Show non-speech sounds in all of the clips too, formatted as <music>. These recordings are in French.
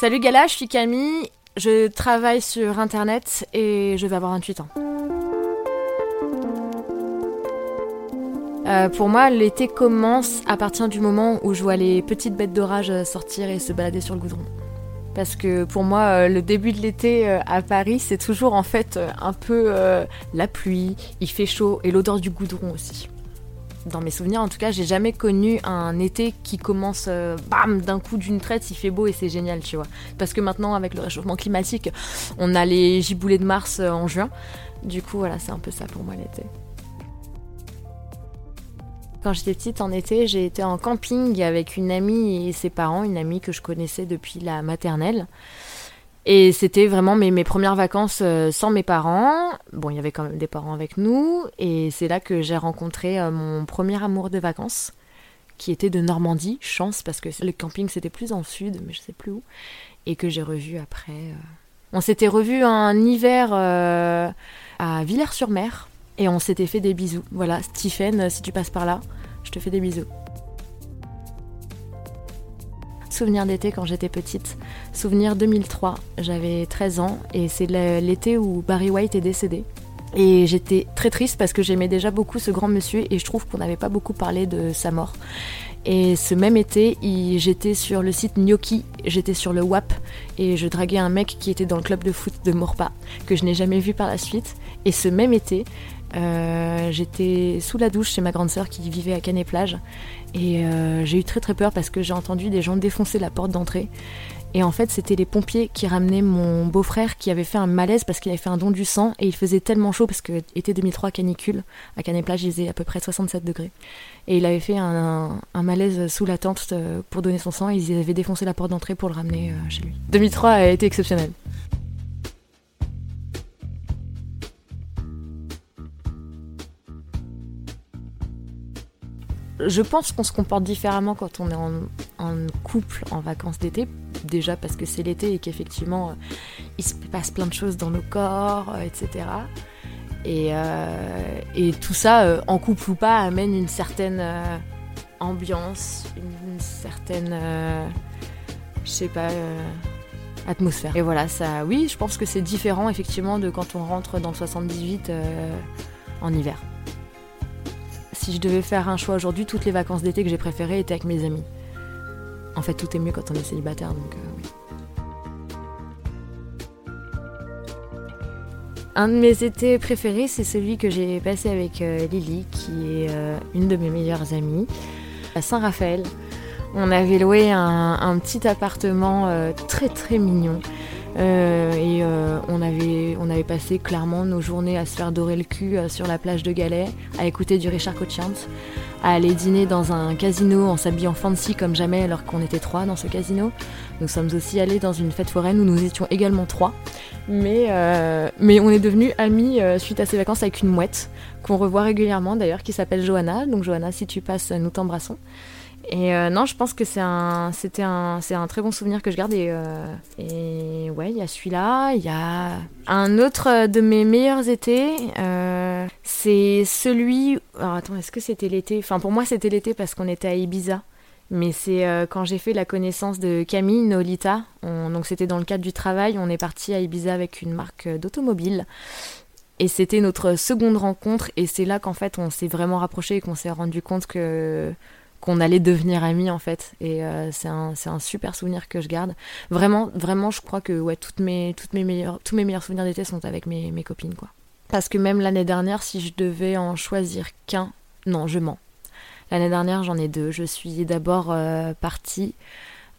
Salut Gala, je suis Camille, je travaille sur internet et je vais avoir 28 ans. Euh, pour moi, l'été commence à partir du moment où je vois les petites bêtes d'orage sortir et se balader sur le goudron. Parce que pour moi, euh, le début de l'été euh, à Paris, c'est toujours en fait un peu la pluie, il fait chaud et l'odeur du goudron aussi dans mes souvenirs en tout cas, j'ai jamais connu un été qui commence euh, bam d'un coup d'une traite, il fait beau et c'est génial, tu vois. Parce que maintenant avec le réchauffement climatique, on a les giboulées de mars euh, en juin. Du coup, voilà, c'est un peu ça pour moi l'été. Quand j'étais petite en été, j'ai été en camping avec une amie et ses parents, une amie que je connaissais depuis la maternelle. Et c'était vraiment mes, mes, premières vacances euh, sans mes parents. Bon, il y avait quand même des parents avec nous. Et c'est là que j'ai rencontré euh, mon premier amour de vacances, qui était de Normandie. Chance, parce que le camping c'était plus en sud, mais je sais plus où. Et que j'ai revu après. Euh. On s'était revu un hiver à Villers-sur-Mer. Et on s'était fait des bisous. Voilà, Stephen, si tu passes par là, je te fais des bisous. Souvenir d'été quand j'étais petite. Souvenir 2003, j'avais 13 ans et c'est l'été où Barry White est décédé. Et j'étais très triste parce que j'aimais déjà beaucoup ce grand monsieur et je trouve qu'on n'avait pas beaucoup parlé de sa mort. Et ce même été, j'étais sur le site Gnocchi, j'étais sur le WAP et je draguais un mec qui était dans le club de foot de Morpa, que je n'ai jamais vu par la suite. Et ce même été, euh, j'étais sous la douche chez ma grande sœur qui vivait à Canet-Plage et euh, j'ai eu très très peur parce que j'ai entendu des gens défoncer la porte d'entrée. Et en fait, c'était les pompiers qui ramenaient mon beau-frère qui avait fait un malaise parce qu'il avait fait un don du sang et il faisait tellement chaud parce que était 2003 canicule. À Canet-Plage, il faisait à peu près 67 degrés. Et il avait fait un, malaise sous la tente euh, pour donner son sang et ils avaient défoncé la porte d'entrée pour le ramener chez lui. 2003 a été exceptionnel. Je pense qu'on se comporte différemment quand on est en, couple en vacances d'été. Déjà parce que c'est l'été et qu'effectivement, euh, il se passe plein de choses dans nos corps, euh, etc. Euh, et, tout ça, en couple ou pas, amène une certaine ambiance, une, certaine, je sais pas, atmosphère. Et voilà, ça, oui, je pense que c'est différent effectivement de quand on rentre dans le 78 en hiver si je devais faire un choix aujourd'hui, toutes les vacances d'été que j'ai préférées étaient avec mes amis. En fait, tout est mieux quand on est célibataire, donc euh, oui. Un de mes étés préférés, c'est celui que j'ai passé avec euh, Lily, qui est euh, une de mes meilleures amies, à Saint-Raphaël. On avait loué un petit appartement très très mignon euh, et euh, on, avait, on avait passé clairement nos journées à se faire dorer le cul euh, sur la plage de Galais, à écouter du Richard Cochiant, à aller dîner dans un casino en s'habillant fancy comme jamais alors qu'on était trois dans ce casino. Nous sommes aussi allés dans une fête foraine où nous étions également trois. Mais, mais on est devenus amis suite à ces vacances avec une mouette qu'on revoit régulièrement d'ailleurs qui s'appelle Johanna. Donc Johanna, si tu passes, nous t'embrassons. Et euh, non, je pense que c'est un, c'était un, très bon souvenir que je garde. Et, euh, et ouais, il y a celui-là. Il y a un autre de mes meilleurs étés. Euh, c'est celui. Alors attends, est-ce que c'était l'été? Enfin, pour moi, c'était l'été parce qu'on était à Ibiza. Mais c'est quand j'ai fait la connaissance de Camille Nolita. donc c'était dans le cadre du travail. On est parti à Ibiza avec une marque d'automobile. Et c'était notre seconde rencontre. Et c'est là qu'en fait, on s'est vraiment rapprochés et qu'on s'est rendu compte que qu'on allait devenir amis en fait. Et euh, c'est un, un, super souvenir que je garde. Vraiment vraiment je crois que ouais toutes mes toutes mes meilleures tous mes meilleurs souvenirs d'été sont avec mes, mes copines quoi. Parce que même l'année dernière si je devais en choisir qu'un non je mens. L'année dernière j'en ai deux. Je suis d'abord euh, partie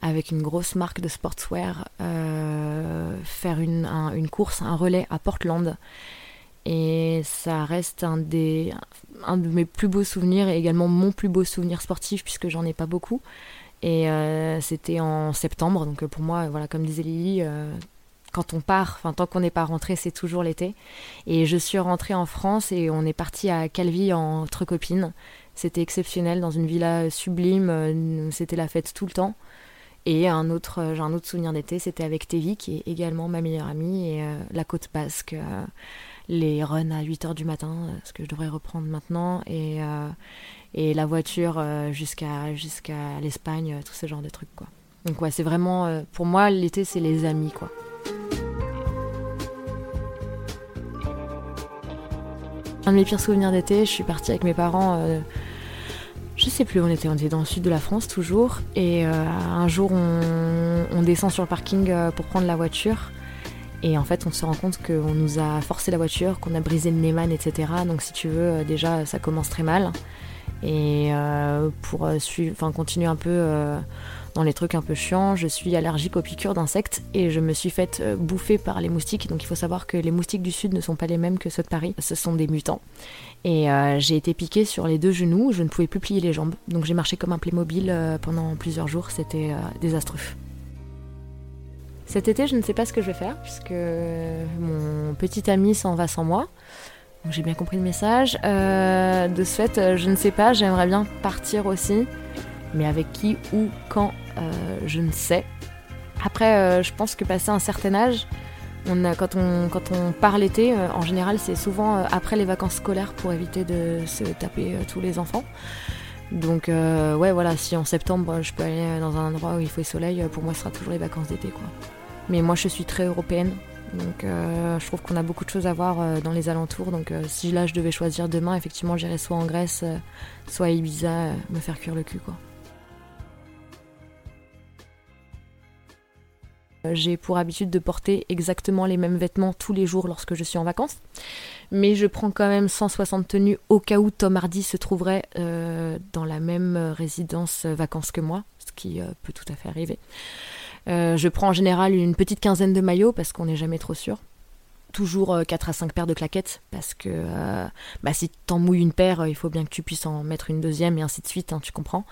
avec une grosse marque de sportswear euh, faire une, une course un relais à Portland et ça reste un, des, un de mes plus beaux souvenirs et également mon plus beau souvenir sportif puisque j'en ai pas beaucoup. Et euh, c'était en septembre, donc pour moi, voilà, comme disait Lily, euh, quand on part, enfin tant qu'on n'est pas rentré, c'est toujours l'été. Et je suis rentrée en France et on est parti à Calvi entre copines. C'était exceptionnel dans une villa sublime, euh, c'était la fête tout le temps. Et un autre, j'ai un autre souvenir d'été, c'était avec Tevi, qui est également ma meilleure amie, et la côte basque les runs à 8h du matin, euh, ce que je devrais reprendre maintenant, et, euh, la voiture euh, jusqu'à jusqu'à l'Espagne, tout ce genre de trucs. quoi. Donc ouais, c'est vraiment, pour moi, l'été, c'est les amis, quoi. Un de mes pires souvenirs d'été, je suis partie avec mes parents je sais plus où on était, on était dans le sud de la France toujours. Et un jour, on, descend sur le parking pour prendre la voiture. Et en fait, on se rend compte qu'on nous a forcé la voiture, qu'on a brisé le Neyman, etc. Donc, si tu veux, euh, déjà, ça commence très mal. Et pour suivre, enfin, continuer un peu dans les trucs un peu chiants, je suis allergique aux piqûres d'insectes et je me suis faite bouffer par les moustiques. Donc, il faut savoir que les moustiques du sud ne sont pas les mêmes que ceux de Paris. Ce sont des mutants. Et euh, j'ai été piquée sur les deux genoux, je ne pouvais plus plier les jambes. Donc j'ai marché comme un Playmobil euh, pendant plusieurs jours, c'était euh, désastreux. Cet été, je ne sais pas ce que je vais faire, puisque mon petit ami s'en va sans moi. J'ai bien compris le message. de ce fait, je ne sais pas, j'aimerais bien partir aussi. Mais avec qui, où, quand, je ne sais. Après, je pense que passé un certain âge, quand, on, part l'été, euh, en général, c'est souvent euh, après les vacances scolaires pour éviter de se taper euh, tous les enfants. Donc, ouais, voilà, si en septembre je peux aller dans un endroit où il faut le soleil, pour moi, ce sera toujours les vacances d'été, quoi. Mais moi, je suis très européenne, donc je trouve qu'on a beaucoup de choses à voir dans les alentours. Donc, si là, je devais choisir demain, effectivement, j'irais soit en Grèce, soit à Ibiza, me faire cuire le cul, quoi. Euh, j'ai pour habitude de porter exactement les mêmes vêtements tous les jours lorsque je suis en vacances. Mais je prends quand même 160 tenues au cas où Tom Hardy se trouverait euh, dans la même résidence vacances que moi, ce qui euh, peut tout à fait arriver. Je prends en général une petite quinzaine de maillots parce qu'on n'est jamais trop sûr. Toujours 4 à 5 paires de claquettes parce que bah, si t'en mouilles une paire, il faut bien que tu puisses en mettre une deuxième et ainsi de suite, hein, tu comprends.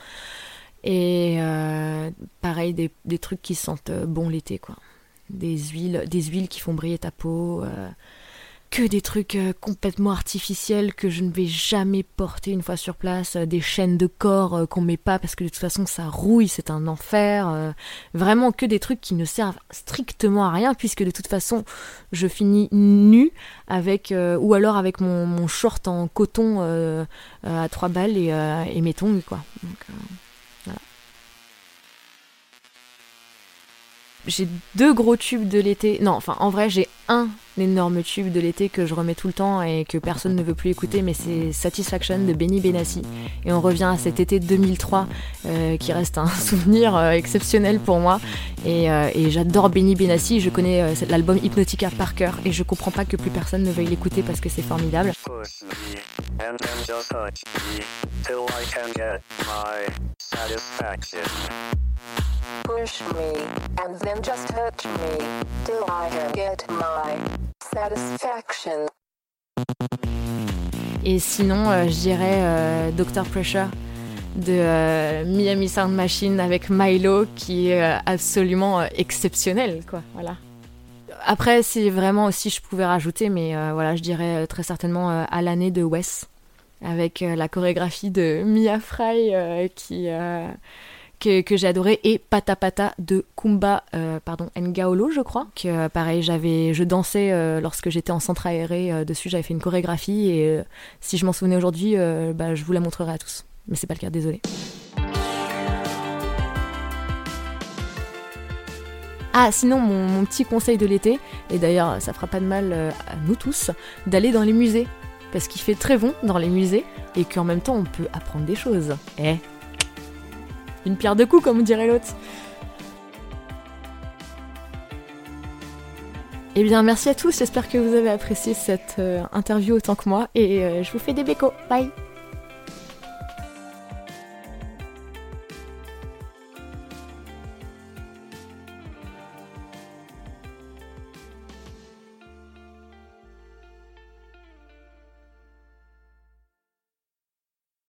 Et euh, pareil, des, trucs qui sentent euh, bon l'été, quoi. Des huiles, des huiles qui font briller ta peau. Euh, que des trucs complètement artificiels que je ne vais jamais porter une fois sur place, des chaînes de corps qu'on met pas parce que de toute façon ça rouille, c'est un enfer. vraiment que des trucs qui ne servent strictement à rien puisque de toute façon je finis nu avec ou alors avec mon, short en coton à trois balles et, mes tongs quoi. J'ai deux gros tubes de l'été. Non, enfin, en vrai, j'ai un énorme tube de l'été que je remets tout le temps et que personne ne veut plus écouter, mais c'est Satisfaction de Benny Benassi. Et on revient à cet été 2003 euh, qui reste un <laughs> souvenir euh, exceptionnel pour moi. Et, euh, et j'adore Benny Benassi. Je connais l'album Hypnotica par cœur et je comprends pas que plus personne ne veuille l'écouter parce que c'est formidable. Push me, and then just touch me, till I can get my satisfaction. Et sinon, euh, je dirais euh, Dr. Pressure de euh, Miami Sound Machine avec Milo qui est euh, absolument exceptionnel, quoi. Voilà. Après, si vraiment aussi je pouvais rajouter, mais voilà, je dirais très certainement à l'année de Wes avec la chorégraphie de Mia Fry qui que, j'ai adoré et Pata Pata de Kumba euh, pardon Ngaolo je crois que euh, pareil j'avais je dansais euh, lorsque j'étais en centre aéré dessus j'avais fait une chorégraphie et si je m'en souvenais aujourd'hui bah, je vous la montrerai à tous mais c'est pas le cas désolé Ah, sinon, mon, mon petit conseil de l'été, et d'ailleurs, ça fera pas de mal à nous tous, d'aller dans les musées. Parce qu'il fait très bon dans les musées, et qu'en même temps, on peut apprendre des choses. Eh, une pierre de coups, comme dirait l'autre. Eh bien, merci à tous. J'espère que vous avez apprécié cette euh, interview autant que moi. Et euh, je vous fais des bécos. Bye